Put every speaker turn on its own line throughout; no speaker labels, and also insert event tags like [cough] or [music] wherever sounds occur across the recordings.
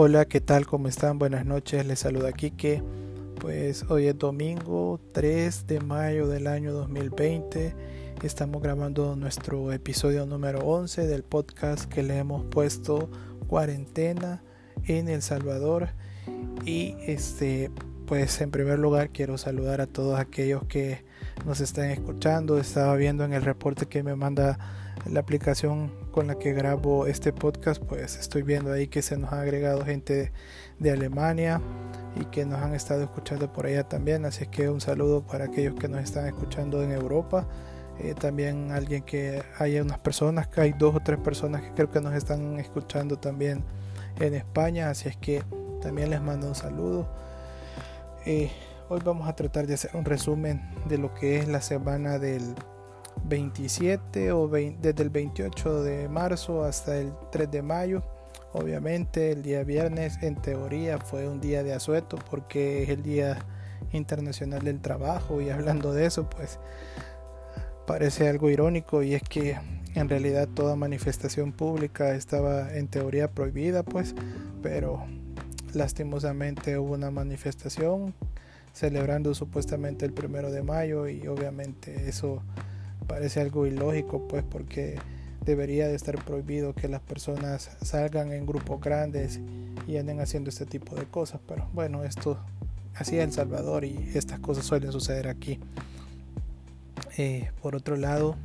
Hola, ¿qué tal? ¿Cómo están? Buenas noches, les saluda Kike. Pues hoy es domingo 3 de mayo del año 2020. Estamos grabando nuestro episodio número 11 del podcast que le hemos puesto Cuarentena en El Salvador. Y este, pues en primer lugar quiero saludar a todos aquellos que nos están escuchando. Estaba viendo en el reporte que me manda la aplicación con la que grabo este podcast, pues estoy viendo ahí que se nos ha agregado gente de Alemania y que nos han estado escuchando por allá también. Así que un saludo para aquellos que nos están escuchando en Europa. Eh, también alguien que hay unas personas, que hay dos o tres personas que creo que nos están escuchando también en España. Así es que también les mando un saludo. Eh, hoy vamos a tratar de hacer un resumen de lo que es la semana del 27 o desde el 28 de marzo hasta el 3 de mayo. Obviamente el día viernes en teoría fue un día de asueto porque es el día internacional del trabajo y hablando de eso pues parece algo irónico y es que en realidad toda manifestación pública estaba en teoría prohibida pues pero lastimosamente hubo una manifestación celebrando supuestamente el primero de mayo y obviamente eso parece algo ilógico, pues porque debería de estar prohibido que las personas salgan en grupos grandes y anden haciendo este tipo de cosas. Pero bueno, esto así es El Salvador y estas cosas suelen suceder aquí. Eh, por otro lado,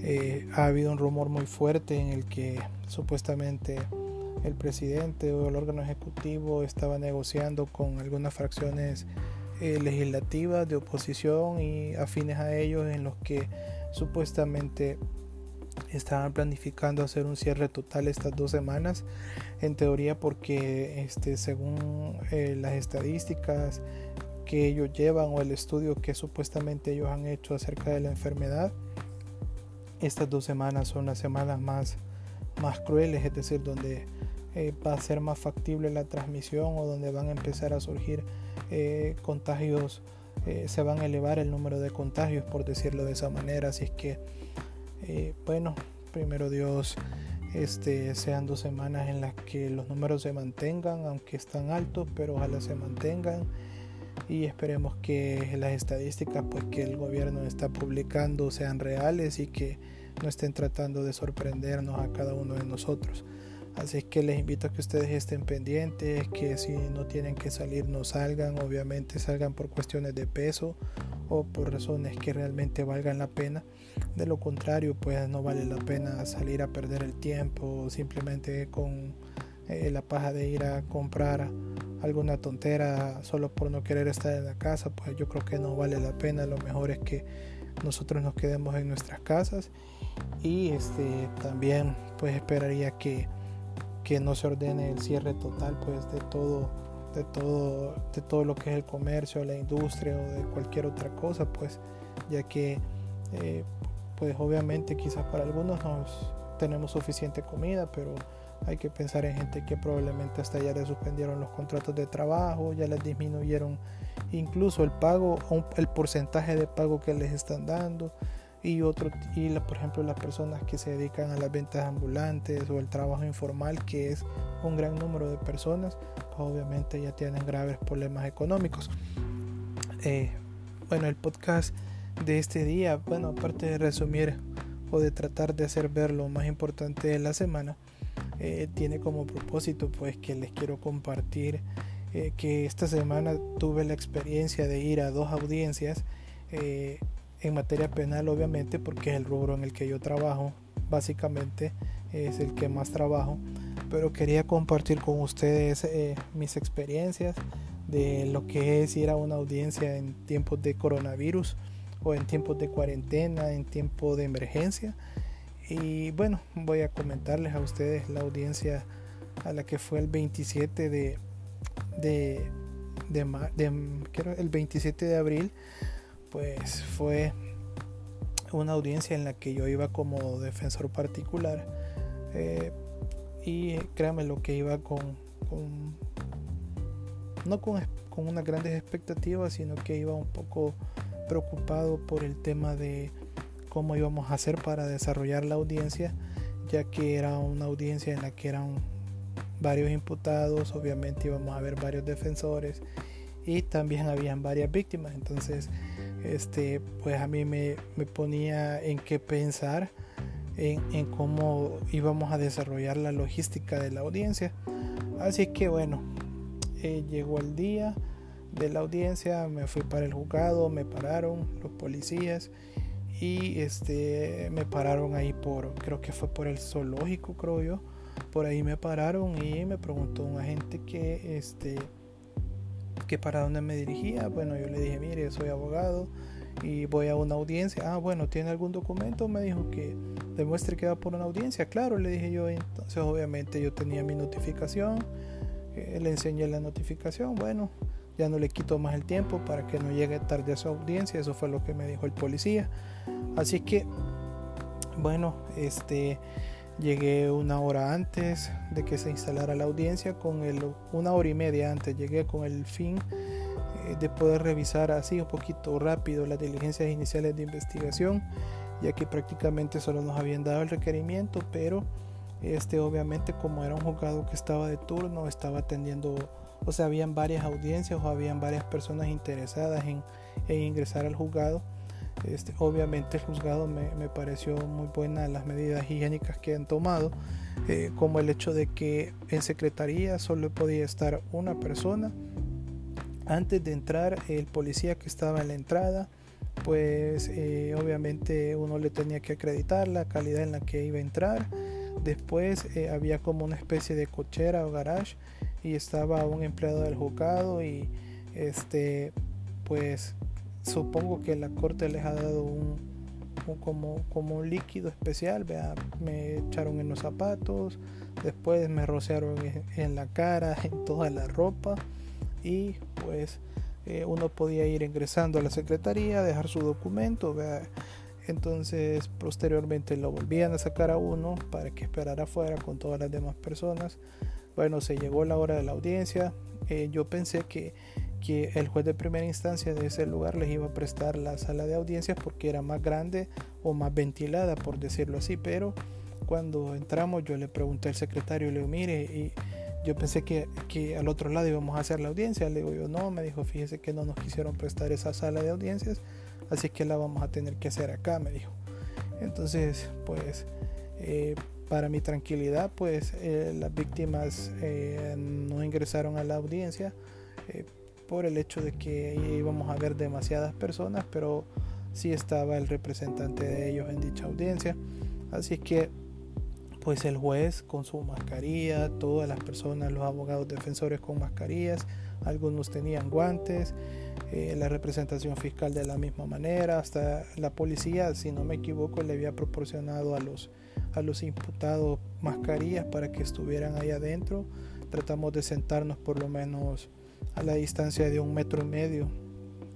eh, ha habido un rumor muy fuerte en el que supuestamente el presidente o el órgano ejecutivo estaba negociando con algunas fracciones eh, legislativas de oposición y afines a ellos en los que supuestamente estaban planificando hacer un cierre total estas dos semanas en teoría porque este según eh, las estadísticas que ellos llevan o el estudio que supuestamente ellos han hecho acerca de la enfermedad estas dos semanas son las semanas más más crueles es decir donde eh, va a ser más factible la transmisión o donde van a empezar a surgir eh, contagios eh, se van a elevar el número de contagios, por decirlo de esa manera. Así es que, eh, bueno, primero Dios, este, sean dos semanas en las que los números se mantengan, aunque están altos, pero ojalá se mantengan. Y esperemos que las estadísticas pues, que el gobierno está publicando sean reales y que no estén tratando de sorprendernos a cada uno de nosotros. Así que les invito a que ustedes estén pendientes, que si no tienen que salir no salgan, obviamente salgan por cuestiones de peso o por razones que realmente valgan la pena. De lo contrario, pues no vale la pena salir a perder el tiempo simplemente con eh, la paja de ir a comprar alguna tontera solo por no querer estar en la casa, pues yo creo que no vale la pena. Lo mejor es que nosotros nos quedemos en nuestras casas y este también pues esperaría que que no se ordene el cierre total pues de todo de todo de todo lo que es el comercio la industria o de cualquier otra cosa pues ya que eh, pues obviamente quizás para algunos nos tenemos suficiente comida pero hay que pensar en gente que probablemente hasta ya le suspendieron los contratos de trabajo ya les disminuyeron incluso el pago el porcentaje de pago que les están dando y otro y la, por ejemplo las personas que se dedican a las ventas ambulantes o el trabajo informal que es un gran número de personas pues obviamente ya tienen graves problemas económicos. Eh, bueno el podcast de este día bueno aparte de resumir o de tratar de hacer ver lo más importante de la semana eh, tiene como propósito pues que les quiero compartir eh, que esta semana tuve la experiencia de ir a dos audiencias en materia penal obviamente porque es el rubro en el que yo trabajo. Básicamente es el que más trabajo. Pero quería compartir con ustedes eh, mis experiencias de lo que es ir a una audiencia en tiempos de coronavirus o en tiempos de cuarentena en tiempo de emergencia. Y bueno voy a comentarles a ustedes la audiencia a la que fue el 27 de de, de, el 27 de abril pues fue una audiencia en la que yo iba como defensor particular eh, y créanme lo que iba con, no con, con, unas grandes expectativas sino que iba un poco preocupado por el tema de cómo íbamos a hacer para desarrollar la audiencia ya que era una audiencia en la que eran varios imputados, obviamente íbamos a ver varios defensores y también habían varias víctimas. Entonces, este, pues a mí me, me ponía en qué pensar en, en, cómo íbamos a desarrollar la logística de la audiencia. Así que bueno, eh, llegó el día de la audiencia, me fui para el juzgado, me pararon los policías y este me pararon ahí por creo que fue por el zoológico creo yo por ahí me pararon y me preguntó un agente que este que para dónde me dirigía bueno yo le dije mire soy abogado y voy a una audiencia ah bueno tiene algún documento me dijo que demuestre que va por una audiencia claro le dije yo entonces obviamente yo tenía mi notificación eh, le enseñé la notificación bueno ya no le quito más el tiempo para que no llegue tarde a su audiencia eso fue lo que me dijo el policía. Así que bueno este llegué una hora antes de que se instalara la audiencia con el una hora y media antes llegué con el fin eh, de poder revisar así un poquito rápido las diligencias iniciales de investigación ya que prácticamente solo nos habían dado el requerimiento pero este obviamente como era un juzgado que estaba de turno estaba atendiendo o sea, habían varias audiencias o habían varias personas interesadas en, ingresar al juzgado. Este, obviamente el juzgado me, pareció muy buena las medidas higiénicas que han tomado, eh, como el hecho de que en secretaría solo podía estar una persona. Antes de entrar, el policía que estaba en la entrada, pues eh, obviamente uno le tenía que acreditar la calidad en la que iba a entrar. Después eh, había como una especie de cochera o garage y estaba un empleado del juzgado y este pues supongo que la corte les ha dado un, como, como un líquido especial vea me echaron en los zapatos después me rociaron en, la cara [laughs] en toda la ropa y pues eh, uno podía ir ingresando a la secretaría dejar su documento vea entonces posteriormente lo volvían a sacar a uno para que esperara afuera con todas las demás personas bueno, se llegó la hora de la audiencia. Eh, yo pensé que, que el juez de primera instancia de ese lugar les iba a prestar la sala de audiencias porque era más grande o más ventilada, por decirlo así. Pero cuando entramos yo le pregunté al secretario, le digo, mire, y yo pensé que, que, al otro lado íbamos a hacer la audiencia. Le digo yo, no, me dijo, fíjese que no nos quisieron prestar esa sala de audiencias, así que la vamos a tener que hacer acá, me dijo. Entonces, pues... Eh, para mi tranquilidad, pues eh, las víctimas eh, no ingresaron a la audiencia eh, por el hecho de que íbamos a ver demasiadas personas, pero sí estaba el representante de ellos en dicha audiencia. Así que, pues el juez con su mascarilla, todas las personas, los abogados defensores con mascarillas, algunos tenían guantes, la representación fiscal de la misma manera, hasta la policía, si no me equivoco, le había proporcionado a los a los imputados mascarillas para que estuvieran ahí adentro. Tratamos de sentarnos por lo menos a la distancia de un metro y medio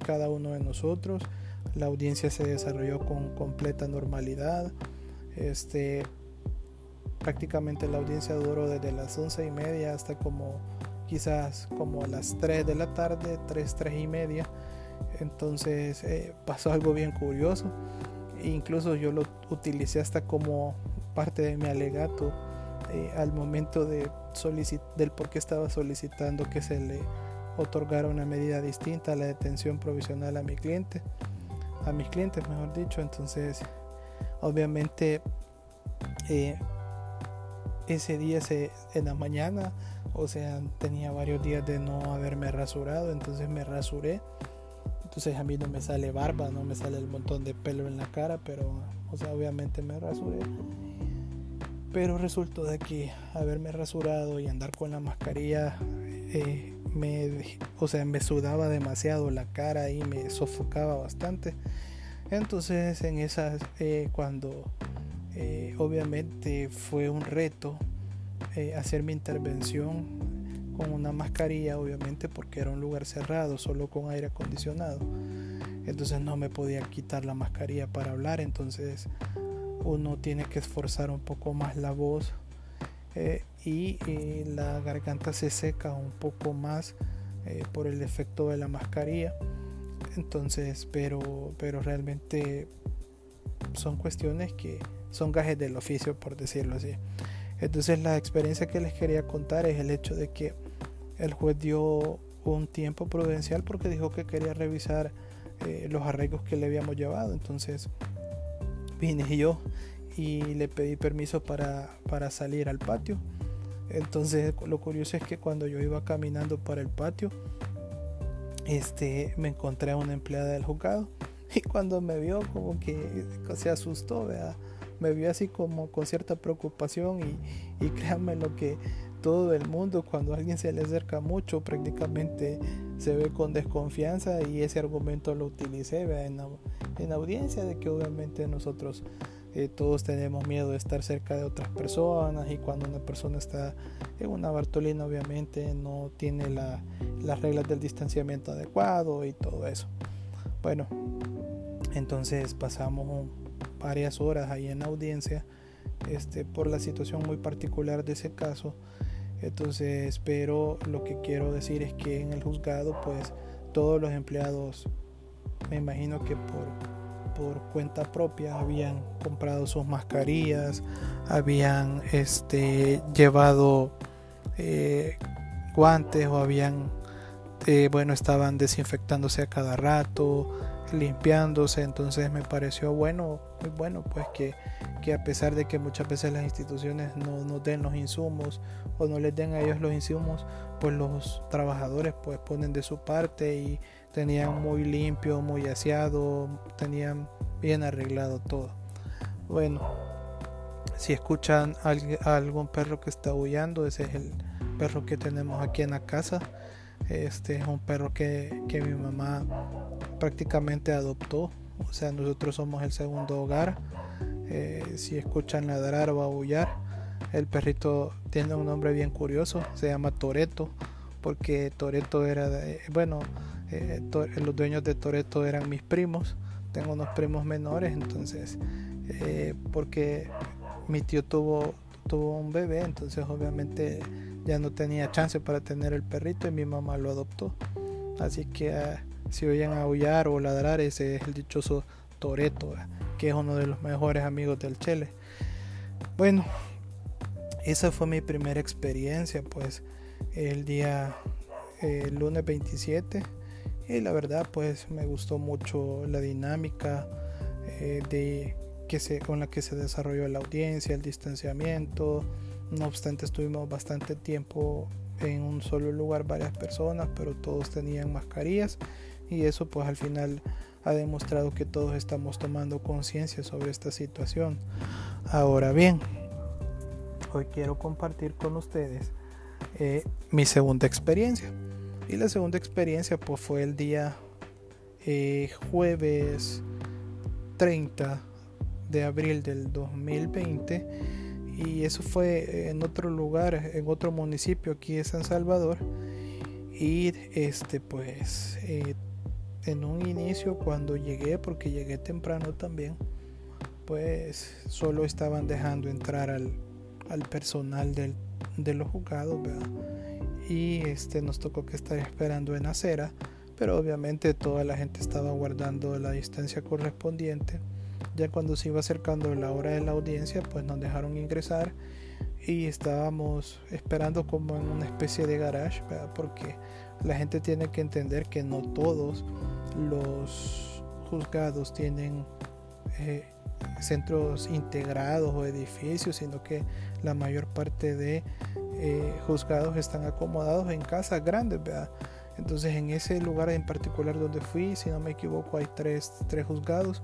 cada uno de nosotros. La audiencia se desarrolló con completa normalidad. Este, prácticamente la audiencia duró desde las once y media hasta como quizás como a las 3 de la tarde, 3, 3 y media. Entonces eh, pasó algo bien curioso. Incluso yo lo utilicé hasta como parte de mi alegato eh, al momento de del por qué estaba solicitando que se le otorgara una medida distinta a la detención provisional a mi cliente, a mis clientes, mejor dicho. Entonces, obviamente, eh, ese día se, en la mañana, o sea, tenía varios días de no haberme rasurado, entonces me rasuré. Entonces a mí no me sale barba, no me sale el montón de pelo en la cara, pero, o sea, obviamente me rasuré pero resultó de que haberme rasurado y andar con la mascarilla eh, me, o sea, me sudaba demasiado la cara y me sofocaba bastante. Entonces en esas, eh, cuando eh, obviamente fue un reto hacer mi intervención con una mascarilla, obviamente porque era un lugar cerrado, solo con aire acondicionado. Entonces no me podía quitar la mascarilla para hablar, entonces uno tiene que esforzar un poco más la voz eh, y eh, la garganta se seca un poco más eh, por el efecto de la mascarilla entonces pero pero realmente son cuestiones que son gajes del oficio por decirlo así Entonces la experiencia que les quería contar es el hecho de que el juez dio un tiempo prudencial porque dijo que quería revisar los arreglos que le habíamos llevado. Entonces vine yo y le pedí permiso para, para salir al patio. Entonces lo curioso es que cuando yo iba caminando para el patio, este, me encontré a una empleada del juzgado [laughs] y cuando me vio como que se asustó, me vio así como con cierta preocupación y, y [laughs] créanme lo que todo el mundo cuando alguien se le acerca mucho prácticamente se ve con desconfianza y ese argumento lo utilicé en, en audiencia de que obviamente nosotros eh, todos tenemos miedo de estar cerca de otras personas y cuando una persona está en una Bartolina obviamente no tiene las reglas del distanciamiento adecuado y todo eso. Bueno, entonces pasamos varias horas ahí en audiencia este, por la situación muy particular de ese caso. Entonces, pero lo que quiero decir es que en el juzgado, pues todos los empleados, me imagino que por, por cuenta propia habían comprado sus mascarillas, habían este, llevado eh, guantes o habían, eh, bueno, estaban desinfectándose a cada rato, limpiándose, entonces me pareció bueno, muy bueno, pues que, que a pesar de que muchas veces las instituciones no nos den los insumos o no les den a ellos los insumos, pues los trabajadores pues ponen de su parte y tenían muy limpio, muy aseado, tenían bien arreglado todo. Bueno, si escuchan a algún perro que está aullando, ese es el perro que tenemos aquí en la casa. Este es un perro que, que mi mamá prácticamente adoptó. O sea, nosotros somos el segundo hogar. Eh, si escuchan ladrar o aullar, el perrito tiene un nombre bien curioso. Se llama Toreto. Porque Toreto era, bueno, eh, los dueños de Toreto eran mis primos. Tengo unos primos menores, entonces, eh, porque mi tío tuvo, tuvo un bebé, entonces obviamente ya no tenía chance para tener el perrito y mi mamá lo adoptó. Así que ah, si oyen aullar o ladrar, ese es el dichoso Toreto, que es uno de los mejores amigos del Chele. Bueno, esa fue mi primera experiencia, pues el día lunes 27 y la verdad pues me gustó mucho la dinámica eh, de que se, con la que se desarrolló la audiencia, el distanciamiento. No obstante estuvimos bastante tiempo en un solo lugar varias personas, pero todos tenían mascarillas y eso pues al final ha demostrado que todos estamos tomando conciencia sobre esta situación. Ahora bien, hoy quiero compartir con ustedes eh, mi segunda experiencia. Y la segunda experiencia pues fue el día eh, jueves 30 de abril del 2020 y eso fue en otro lugar, en otro municipio aquí de San Salvador y este pues eh, en un inicio cuando llegué, porque llegué temprano también, pues solo estaban dejando entrar al, personal del, de los juzgados, Y este nos tocó que estar esperando en acera, pero obviamente toda la gente estaba guardando la distancia correspondiente. Ya cuando se iba acercando la hora de la audiencia, pues nos dejaron ingresar y estábamos esperando como en una especie de garage, porque la gente tiene que entender que no todos los juzgados tienen eh, centros integrados o edificios, sino que la mayor parte de eh, juzgados están acomodados en casas grandes, Entonces en ese lugar en particular donde fui, si no me equivoco, hay tres, tres juzgados.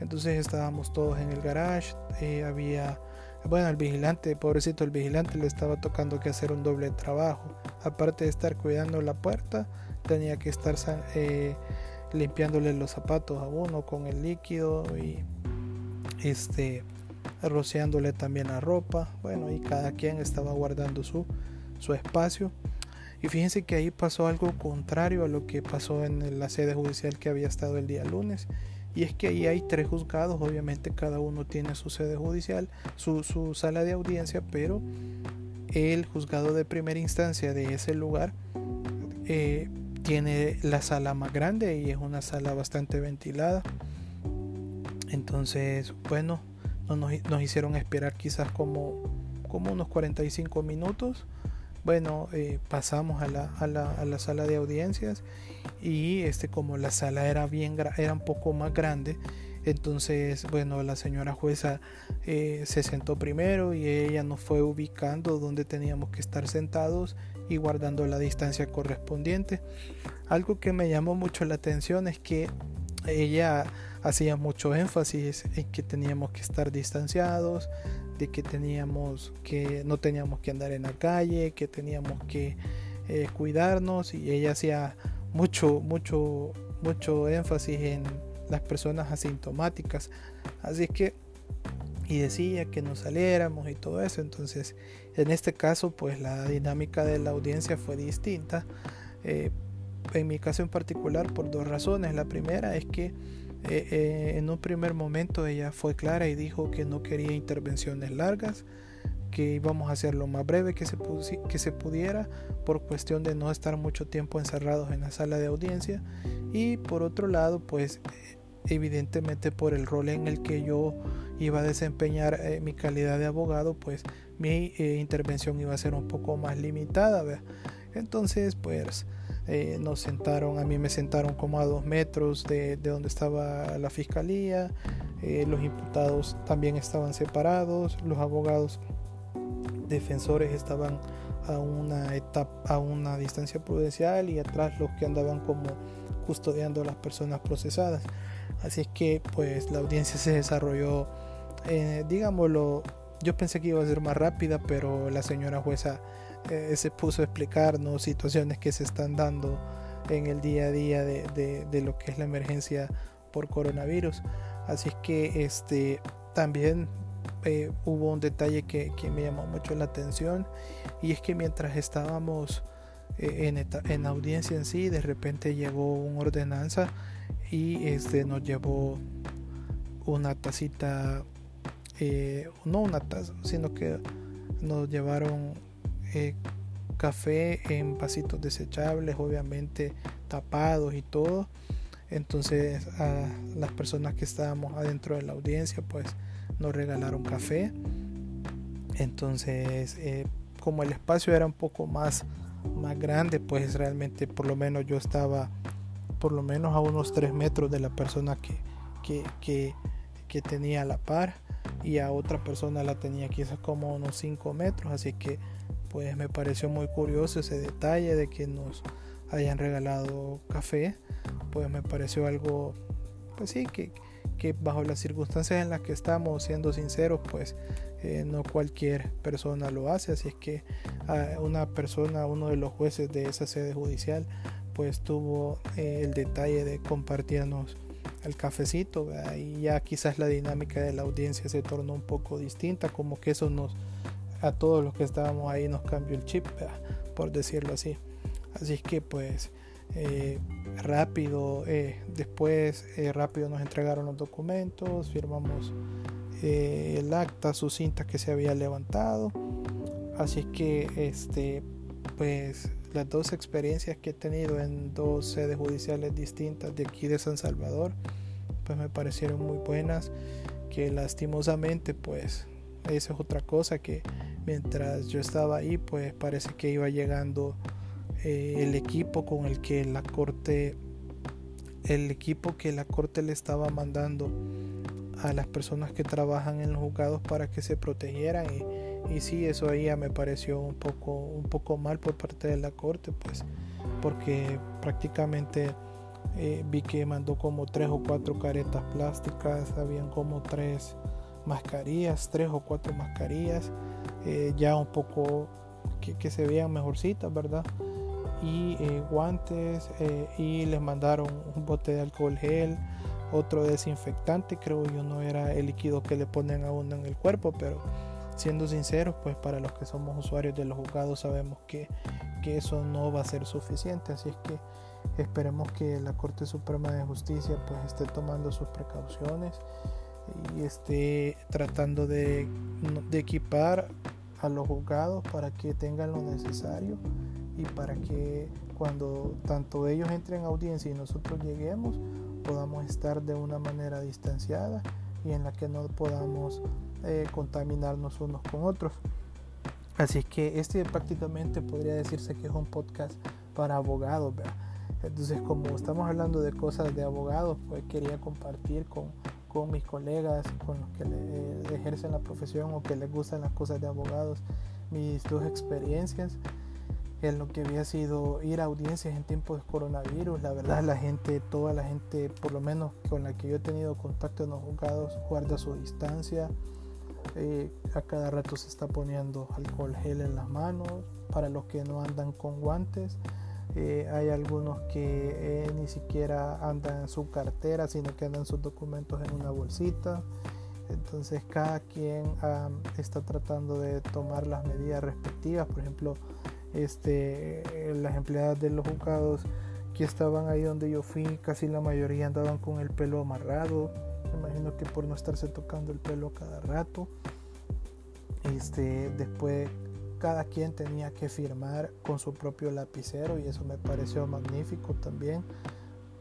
Entonces estábamos todos en el garage, eh, había bueno, el vigilante, pobrecito, el vigilante le estaba tocando que hacer un doble trabajo. Aparte de estar cuidando la puerta, tenía que estar eh, limpiándole los zapatos a uno con el líquido y este rociándole también la ropa. Bueno, y cada quien estaba guardando su, su espacio. Y fíjense que ahí pasó algo contrario a lo que pasó en la sede judicial que había estado el día lunes. Y es que ahí hay tres juzgados, obviamente cada uno tiene su sede judicial, su, sala de audiencia, pero el juzgado de primera instancia de ese lugar eh, tiene la sala más grande y es una sala bastante ventilada. Entonces, bueno, no nos, hicieron esperar quizás como, como unos 45 minutos. Bueno, eh, pasamos a la, a, la, a la, sala de audiencias y este como la sala era bien era un poco más grande, entonces, bueno, la señora jueza eh, se sentó primero y ella nos fue ubicando donde teníamos que estar sentados y guardando la distancia correspondiente. Algo que me llamó mucho la atención es que ella hacía mucho énfasis en que teníamos que estar distanciados, de que teníamos que no teníamos que andar en la calle, que teníamos que eh, cuidarnos y ella hacía mucho mucho mucho énfasis en las personas asintomáticas. Así que, y decía que nos saliéramos y todo eso. Entonces, en este caso, pues la dinámica de la audiencia fue distinta. Eh, en mi caso en particular, por dos razones. La primera es que eh, eh, en un primer momento ella fue clara y dijo que no quería intervenciones largas, que íbamos a hacer lo más breve que se, que se pudiera por cuestión de no estar mucho tiempo encerrados en la sala de audiencia y por otro lado pues evidentemente por el rol en el que yo iba a desempeñar eh, mi calidad de abogado, pues mi eh, intervención iba a ser un poco más limitada. Entonces, pues eh, nos sentaron, a mí me sentaron como a dos metros de, de donde estaba la fiscalía, los imputados también estaban separados, los abogados defensores estaban a una etapa, a una distancia prudencial y atrás los que andaban como custodiando a las personas procesadas. Así es que pues la audiencia se desarrolló, eh, digámoslo, yo pensé que iba a ser más rápida, pero la señora jueza eh, se puso a explicarnos situaciones que se están dando en el día a día de, lo que es la emergencia por coronavirus. Así es que este también eh, hubo un detalle que, me llamó mucho la atención y es que mientras estábamos en, en audiencia en sí, de repente llegó una ordenanza y este nos llevó una tacita eh, no una taza sino que nos llevaron eh, café en vasitos desechables obviamente tapados y todo. Entonces a las personas que estábamos adentro de la audiencia pues nos regalaron café. Entonces eh, como el espacio era un poco más más grande pues realmente por lo menos yo estaba por lo menos a unos 3 metros de la persona que, que, que, tenía la par. Y a otra persona la tenía quizás como unos 5 metros. Así que pues me pareció muy curioso ese detalle de que nos hayan regalado café. Pues me pareció algo pues sí que, que bajo las circunstancias en las que estamos siendo sinceros pues eh, no cualquier persona lo hace. Así es que a una persona uno de los jueces de esa sede judicial pues tuvo eh, el detalle de compartirnos el cafecito y ya quizás la dinámica de la audiencia se tornó un poco distinta como que eso nos a todos los que estábamos ahí nos cambió el chip por decirlo así. Así que pues eh, rápido eh, después rápido nos entregaron los documentos firmamos el acta su cinta que se había levantado. Así que este pues las dos experiencias que he tenido en dos sedes judiciales distintas de aquí de San Salvador, pues me parecieron muy buenas, que lastimosamente pues esa es otra cosa que mientras yo estaba ahí pues parece que iba llegando eh, el equipo con el que la corte el equipo que la corte le estaba mandando a las personas que trabajan en los juzgados para que se protegieran. Y y sí eso ahí ya me pareció un poco un poco mal por parte de la corte pues porque prácticamente eh, vi que mandó como tres o cuatro caretas plásticas habían como tres mascarillas tres o cuatro mascarillas eh, ya un poco que, se veían mejorcitas verdad y eh, guantes y les mandaron un bote de alcohol gel otro desinfectante creo yo no era el líquido que le ponen a uno en el cuerpo pero siendo sinceros, pues para los que somos usuarios de los juzgados sabemos que, eso no va a ser suficiente, así es que esperemos que la Corte Suprema de Justicia pues esté tomando sus precauciones y esté tratando de, de equipar a los juzgados para que tengan lo necesario y para que cuando tanto ellos entren a audiencia y nosotros lleguemos podamos estar de una manera distanciada y en la que no podamos eh, contaminarnos unos con otros. Así que este prácticamente podría decirse que es un podcast para abogados. Entonces como estamos hablando de cosas de abogados, pues quería compartir con, con mis colegas, con los que eh, ejercen la profesión o que les gustan las cosas de abogados, mis dos experiencias en lo que había sido ir a audiencias en tiempos de coronavirus. La verdad, la gente, toda la gente, por lo menos con la que yo he tenido contacto en los juzgados, guarda su distancia. Eh, a cada rato se está poniendo alcohol gel en las manos. Para los que no andan con guantes, eh, hay algunos que eh, ni siquiera andan en su cartera, sino que andan sus documentos en una bolsita. Entonces cada quien está tratando de tomar las medidas respectivas. Por ejemplo, este, las empleadas de los juzgados que estaban ahí donde yo fui, casi la mayoría andaban con el pelo amarrado. Me imagino que por no estarse tocando el pelo cada rato. Este, después cada quien tenía que firmar con su propio lapicero y eso me pareció magnífico también.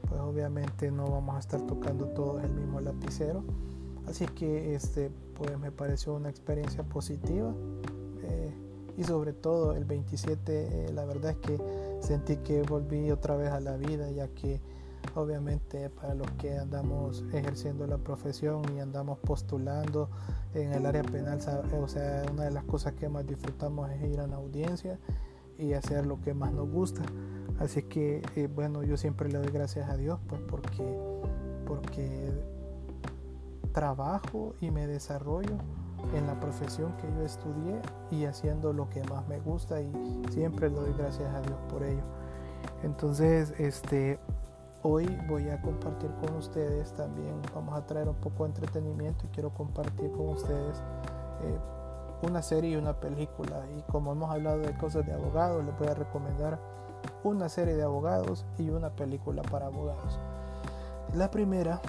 Pues obviamente no vamos a estar tocando todos el mismo lapicero. Así que este, pues me pareció una experiencia positiva. Eh, y sobre todo el 27, eh, la verdad es que sentí que volví otra vez a la vida, ya que obviamente para los que andamos ejerciendo la profesión y andamos postulando en el área penal, o sea, una de las cosas que más disfrutamos es ir a una audiencia y hacer lo que más nos gusta. Así que, eh, bueno, yo siempre le doy gracias a Dios, pues porque, porque trabajo y me desarrollo en la profesión que yo estudié y haciendo lo que más me gusta y siempre le doy gracias a Dios por ello. Entonces, este, hoy voy a compartir con ustedes también, vamos a traer un poco de entretenimiento y quiero compartir con ustedes eh, una serie y una película. Y como hemos hablado de cosas de abogados, les voy a recomendar una serie de abogados y una película para abogados. La primera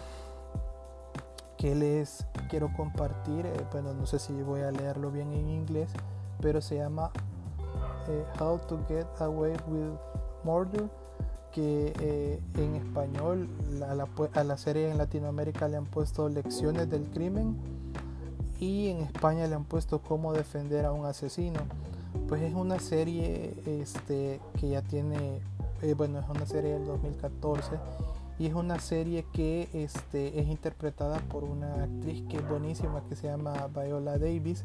que les quiero compartir, eh, bueno, no sé si voy a leerlo bien en inglés, pero se llama eh, How to Get Away with Murder, que eh, en español a la, a la serie en Latinoamérica le han puesto Lecciones del Crimen y en España le han puesto Cómo defender a un asesino. Pues es una serie este, que ya tiene, bueno, es una serie del 2014 y es una serie que este, es interpretada por una actriz que es buenísima que se llama Viola Davis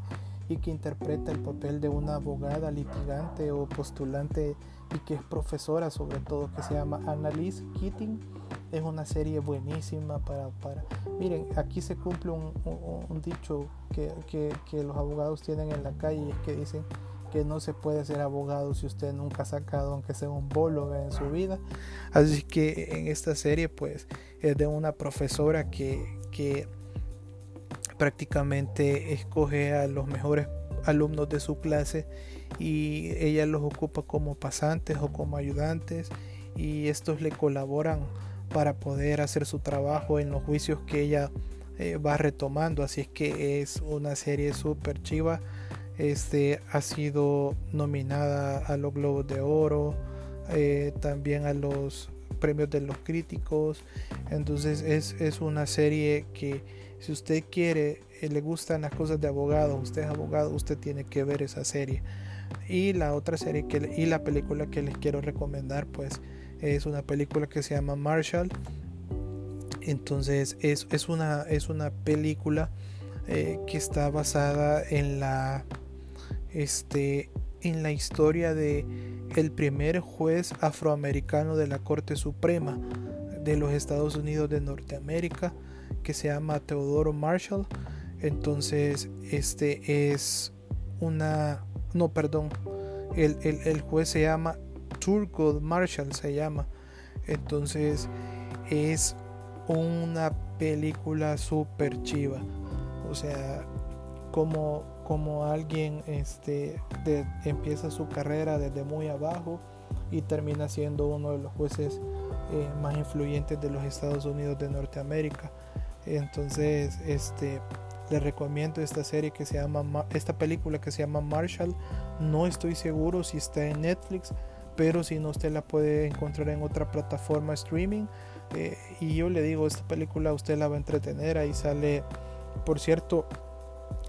y que interpreta el papel de una abogada litigante o postulante y que es profesora sobre todo que se llama Annalise Keating es una serie buenísima para, para... miren aquí se cumple un, dicho que, que, los abogados tienen en la calle es que dicen que no se puede ser abogado si usted nunca ha sacado aunque sea un bolo en su vida. Así que en esta serie pues es de una profesora que, que prácticamente escoge a los mejores alumnos de su clase y ella los ocupa como pasantes o como ayudantes y estos le colaboran para poder hacer su trabajo en los juicios que ella eh, va retomando así es que es una serie súper chiva este, ha sido nominada a los Globos de Oro, eh, también a los premios de los críticos. Entonces es, una serie que si usted quiere, eh, le gustan las cosas de abogado, usted es abogado, usted tiene que ver esa serie. Y la otra serie que, y la película que les quiero recomendar, pues es una película que se llama Marshall. Entonces es, es, una, es una película eh, que está basada en la este, en la historia de el primer juez afroamericano de la Corte Suprema de los Estados Unidos de Norteamérica que se llama Teodoro Marshall. Entonces este es una no perdón el, el, juez se llama Turgot Marshall se llama. Entonces es una película super chiva. O sea como como alguien este, empieza su carrera desde muy abajo y termina siendo uno de los jueces eh, más influyentes de los Estados Unidos de Norteamérica. Entonces, este, le recomiendo esta serie que se llama, esta película que se llama Marshall. No estoy seguro si está en Netflix, pero si no, usted la puede encontrar en otra plataforma streaming. Eh, y yo le digo, esta película usted la va a entretener. Ahí sale, por cierto,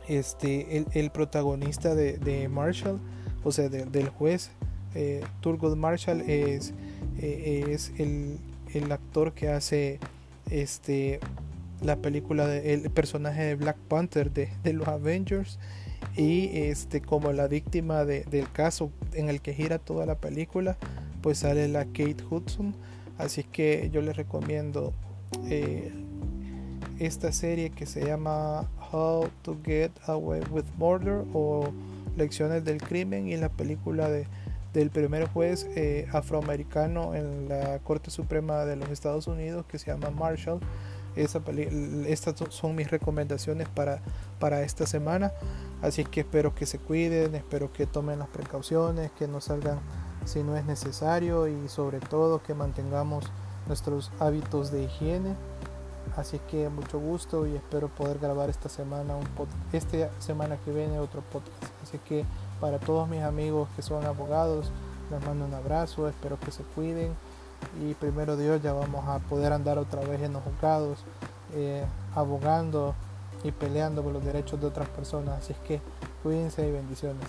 este, el, protagonista de, Marshall, o sea, del juez, eh, Turgot Marshall es, eh, es el, el, actor que hace este, la película, de, el personaje de Black Panther de, de los Avengers y este como la víctima de, del caso en el que gira toda la película pues sale la Kate Hudson así que yo les recomiendo eh, esta serie que se llama How to Get Away with Murder o Lecciones del Crimen y la película de, del primer juez eh, afroamericano en la Corte Suprema de los Estados Unidos que se llama Marshall. Esa estas son mis recomendaciones para, para esta semana. Así que espero que se cuiden, espero que tomen las precauciones, que no salgan si no es necesario y sobre todo que mantengamos nuestros hábitos de higiene. Así que mucho gusto y espero poder grabar esta semana un esta semana que viene otro podcast. Así que para todos mis amigos que son abogados, les mando un abrazo, espero que se cuiden y primero Dios ya vamos a poder andar otra vez en los juzgados eh, abogando y peleando por los derechos de otras personas. Así es que cuídense y bendiciones.